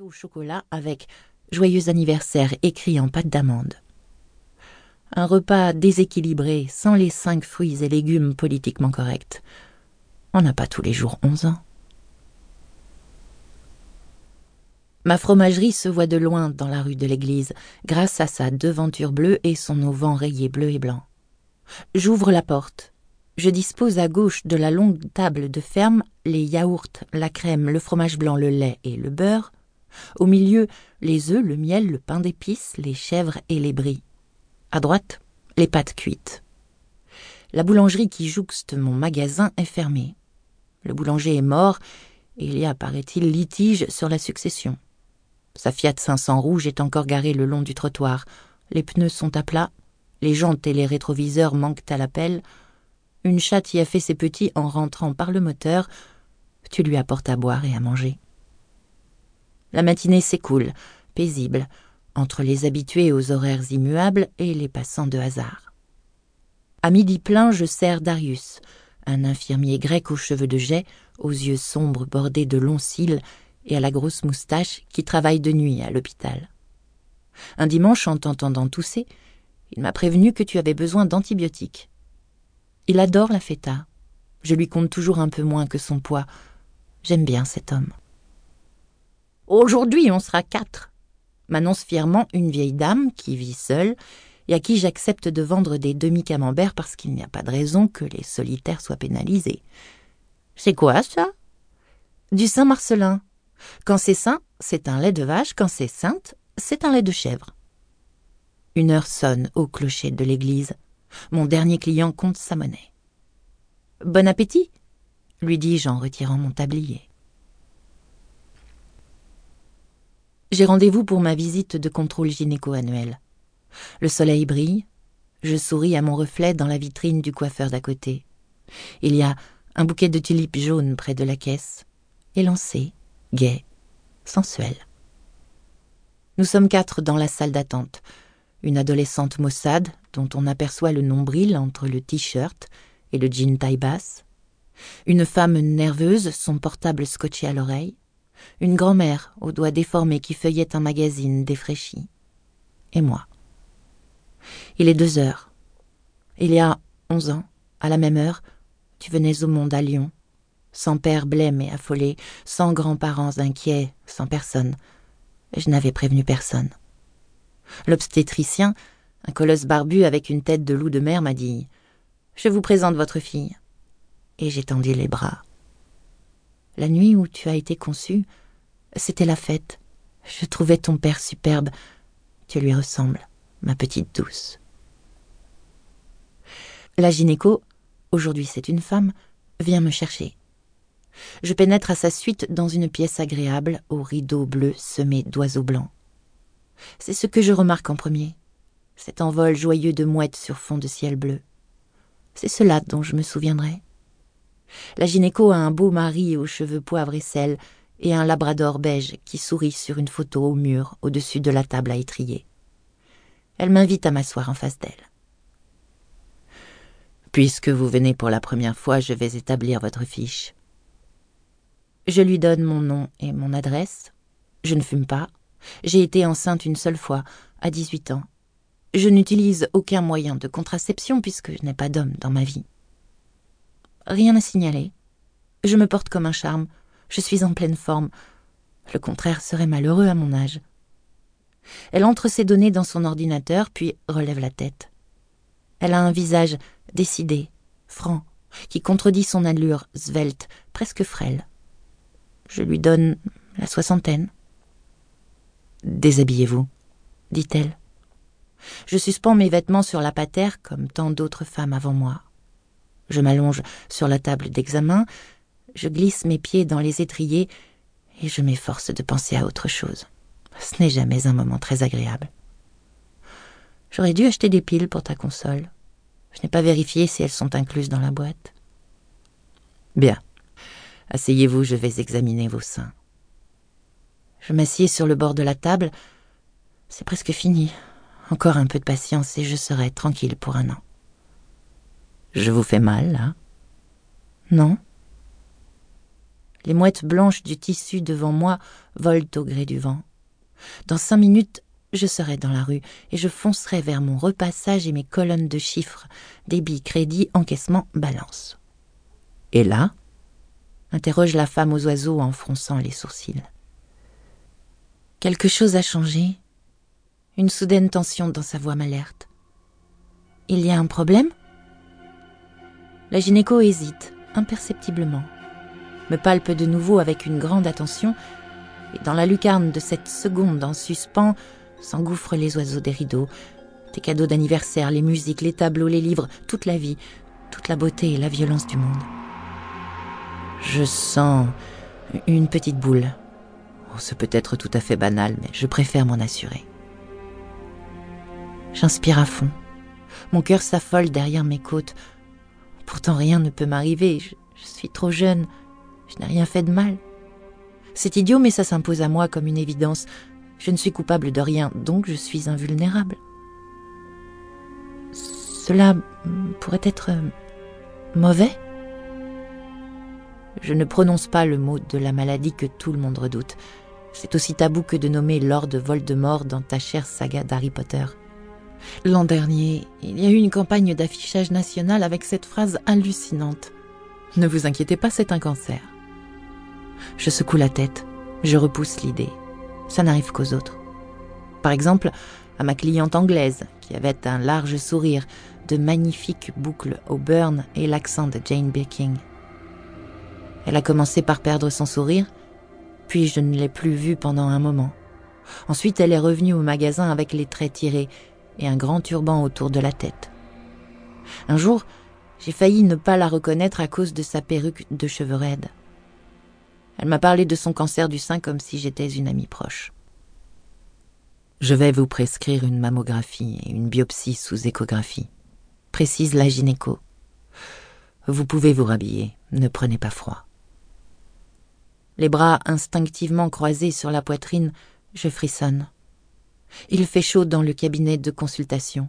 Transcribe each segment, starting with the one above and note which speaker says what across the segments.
Speaker 1: au chocolat avec Joyeux anniversaire écrit en pâte d'amande. Un repas déséquilibré, sans les cinq fruits et légumes politiquement corrects. On n'a pas tous les jours onze ans. Ma fromagerie se voit de loin dans la rue de l'église, grâce à sa devanture bleue et son auvent rayé bleu et blanc. J'ouvre la porte. Je dispose à gauche de la longue table de ferme les yaourts, la crème, le fromage blanc, le lait et le beurre. Au milieu, les œufs, le miel, le pain d'épices, les chèvres et les bris. À droite, les pâtes cuites. La boulangerie qui jouxte mon magasin est fermée. Le boulanger est mort et il y a, paraît-il, litige sur la succession. Sa Fiat 500 rouge est encore garée le long du trottoir. Les pneus sont à plat, les jantes et les rétroviseurs manquent à l'appel. Une chatte y a fait ses petits en rentrant par le moteur. Tu lui apportes à boire et à manger. La matinée s'écoule, paisible, entre les habitués aux horaires immuables et les passants de hasard. À midi plein, je sers Darius, un infirmier grec aux cheveux de jet, aux yeux sombres bordés de longs cils et à la grosse moustache qui travaille de nuit à l'hôpital. Un dimanche, en t'entendant tousser, il m'a prévenu que tu avais besoin d'antibiotiques. Il adore la feta. Je lui compte toujours un peu moins que son poids. J'aime bien cet homme. Aujourd'hui, on sera quatre, m'annonce fièrement une vieille dame qui vit seule et à qui j'accepte de vendre des demi-camemberts parce qu'il n'y a pas de raison que les solitaires soient pénalisés. C'est quoi ça? Du Saint-Marcelin. Quand c'est saint, c'est un lait de vache, quand c'est sainte, c'est un lait de chèvre. Une heure sonne au clocher de l'église. Mon dernier client compte sa monnaie. Bon appétit lui dis-je en retirant mon tablier. J'ai rendez-vous pour ma visite de contrôle gynéco annuel. Le soleil brille, je souris à mon reflet dans la vitrine du coiffeur d'à côté. Il y a un bouquet de tulipes jaunes près de la caisse, élancé, gai, sensuel. Nous sommes quatre dans la salle d'attente. Une adolescente maussade, dont on aperçoit le nombril entre le t-shirt et le jean taille basse. Une femme nerveuse, son portable scotché à l'oreille. Une grand-mère aux doigts déformés qui feuillette un magazine défraîchi. Et moi. Il est deux heures. Il y a onze ans, à la même heure, tu venais au monde à Lyon, sans père blême et affolé, sans grands-parents inquiets, sans personne. Je n'avais prévenu personne. L'obstétricien, un colosse barbu avec une tête de loup de mer, m'a dit Je vous présente votre fille. Et j'ai tendu les bras. La nuit où tu as été conçue, c'était la fête. Je trouvais ton père superbe. Tu lui ressembles, ma petite douce. La gynéco, aujourd'hui c'est une femme, vient me chercher. Je pénètre à sa suite dans une pièce agréable aux rideaux bleus semés d'oiseaux blancs. C'est ce que je remarque en premier, cet envol joyeux de mouettes sur fond de ciel bleu. C'est cela dont je me souviendrai. La gynéco a un beau mari aux cheveux poivre et sel et un labrador beige qui sourit sur une photo au mur au-dessus de la table à étrier. Elle m'invite à m'asseoir en face d'elle. Puisque vous venez pour la première fois, je vais établir votre fiche. Je lui donne mon nom et mon adresse. Je ne fume pas. J'ai été enceinte une seule fois, à 18 ans. Je n'utilise aucun moyen de contraception puisque je n'ai pas d'homme dans ma vie. Rien à signaler. Je me porte comme un charme. Je suis en pleine forme. Le contraire serait malheureux à mon âge. Elle entre ses données dans son ordinateur, puis relève la tête. Elle a un visage décidé, franc, qui contredit son allure svelte, presque frêle. Je lui donne la soixantaine. Déshabillez-vous, dit-elle. Je suspends mes vêtements sur la patère comme tant d'autres femmes avant moi. Je m'allonge sur la table d'examen, je glisse mes pieds dans les étriers et je m'efforce de penser à autre chose. Ce n'est jamais un moment très agréable. J'aurais dû acheter des piles pour ta console. Je n'ai pas vérifié si elles sont incluses dans la boîte. Bien. Asseyez-vous, je vais examiner vos seins. Je m'assieds sur le bord de la table. C'est presque fini. Encore un peu de patience et je serai tranquille pour un an. Je vous fais mal, là Non? Les mouettes blanches du tissu devant moi volent au gré du vent. Dans cinq minutes, je serai dans la rue et je foncerai vers mon repassage et mes colonnes de chiffres, débit, crédit, encaissement, balance. Et là? interroge la femme aux oiseaux en fronçant les sourcils. Quelque chose a changé. Une soudaine tension dans sa voix m'alerte. Il y a un problème? La gynéco hésite, imperceptiblement, me palpe de nouveau avec une grande attention, et dans la lucarne de cette seconde en suspens s'engouffrent les oiseaux des rideaux, tes cadeaux d'anniversaire, les musiques, les tableaux, les livres, toute la vie, toute la beauté et la violence du monde. Je sens une petite boule. Oh, ce peut être tout à fait banal, mais je préfère m'en assurer. J'inspire à fond. Mon cœur s'affole derrière mes côtes. Pourtant rien ne peut m'arriver. Je, suis trop jeune. Je n'ai rien fait de mal. C'est idiot, mais ça s'impose à moi comme une évidence. Je ne suis coupable de rien, donc je suis invulnérable. Cela pourrait être mauvais? Je ne prononce pas le mot de la maladie que tout le monde redoute. C'est aussi tabou que de nommer Lord Voldemort dans ta chère saga d'Harry Potter. L'an dernier, il y a eu une campagne d'affichage national avec cette phrase hallucinante. Ne vous inquiétez pas, c'est un cancer. Je secoue la tête, je repousse l'idée. Ça n'arrive qu'aux autres. Par exemple, à ma cliente anglaise, qui avait un large sourire, de magnifiques boucles au burn et l'accent de Jane Birkin. Elle a commencé par perdre son sourire, puis je ne l'ai plus vue pendant un moment. Ensuite, elle est revenue au magasin avec les traits tirés et un grand turban autour de la tête. Un jour, j'ai failli ne pas la reconnaître à cause de sa perruque de cheveux raides. Elle m'a parlé de son cancer du sein comme si j'étais une amie proche. Je vais vous prescrire une mammographie et une biopsie sous échographie, précise la gynéco. Vous pouvez vous rhabiller, ne prenez pas froid. Les bras instinctivement croisés sur la poitrine, je frissonne. Il fait chaud dans le cabinet de consultation.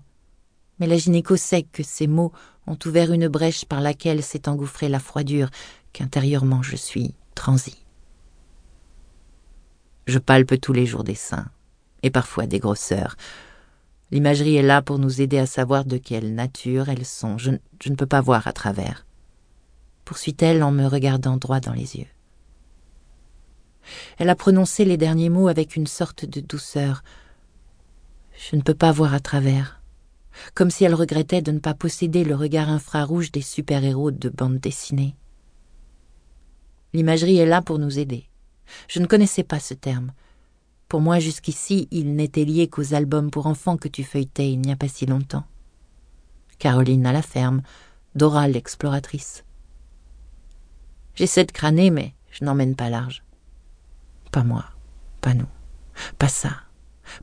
Speaker 1: Mais la gynéco sait que ces mots ont ouvert une brèche par laquelle s'est engouffrée la froidure qu'intérieurement je suis transi. Je palpe tous les jours des seins, et parfois des grosseurs. L'imagerie est là pour nous aider à savoir de quelle nature elles sont. Je, je ne peux pas voir à travers. Poursuit-elle en me regardant droit dans les yeux. Elle a prononcé les derniers mots avec une sorte de douceur, je ne peux pas voir à travers. Comme si elle regrettait de ne pas posséder le regard infrarouge des super-héros de bande dessinée. L'imagerie est là pour nous aider. Je ne connaissais pas ce terme. Pour moi, jusqu'ici, il n'était lié qu'aux albums pour enfants que tu feuilletais il n'y a pas si longtemps. Caroline à la ferme, Dora l'exploratrice. J'essaie de crâner, mais je n'emmène pas large. Pas moi, pas nous, pas ça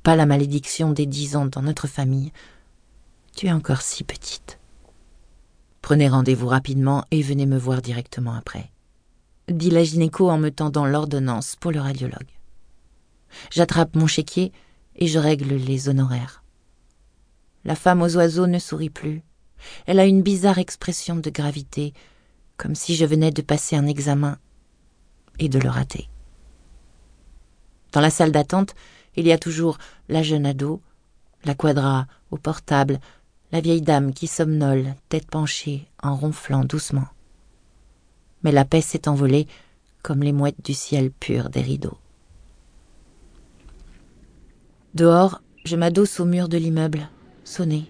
Speaker 1: pas la malédiction des dix ans dans notre famille. Tu es encore si petite. Prenez rendez-vous rapidement et venez me voir directement après, dit la gynéco en me tendant l'ordonnance pour le radiologue. J'attrape mon chéquier et je règle les honoraires. La femme aux oiseaux ne sourit plus. Elle a une bizarre expression de gravité, comme si je venais de passer un examen et de le rater. Dans la salle d'attente, il y a toujours la jeune ado, la quadra au portable, la vieille dame qui somnole, tête penchée, en ronflant doucement. Mais la paix s'est envolée comme les mouettes du ciel pur des rideaux. Dehors, je m'adosse au mur de l'immeuble, sonné.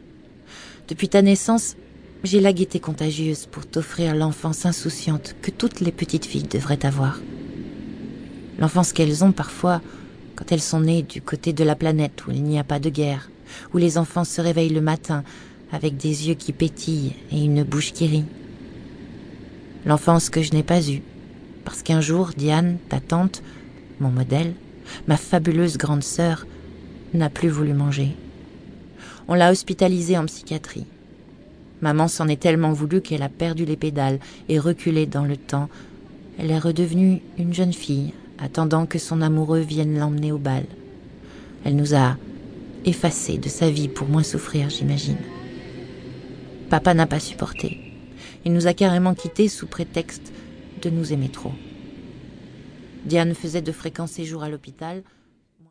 Speaker 1: Depuis ta naissance, j'ai la gaieté contagieuse pour t'offrir l'enfance insouciante que toutes les petites filles devraient avoir. L'enfance qu'elles ont parfois quand elles sont nées du côté de la planète où il n'y a pas de guerre, où les enfants se réveillent le matin avec des yeux qui pétillent et une bouche qui rit. L'enfance que je n'ai pas eue, parce qu'un jour, Diane, ta tante, mon modèle, ma fabuleuse grande sœur, n'a plus voulu manger. On l'a hospitalisée en psychiatrie. Maman s'en est tellement voulu qu'elle a perdu les pédales et reculé dans le temps. Elle est redevenue une jeune fille, attendant que son amoureux vienne l'emmener au bal. Elle nous a effacés de sa vie pour moins souffrir, j'imagine. Papa n'a pas supporté. Il nous a carrément quittés sous prétexte de nous aimer trop. Diane faisait de fréquents séjours à l'hôpital,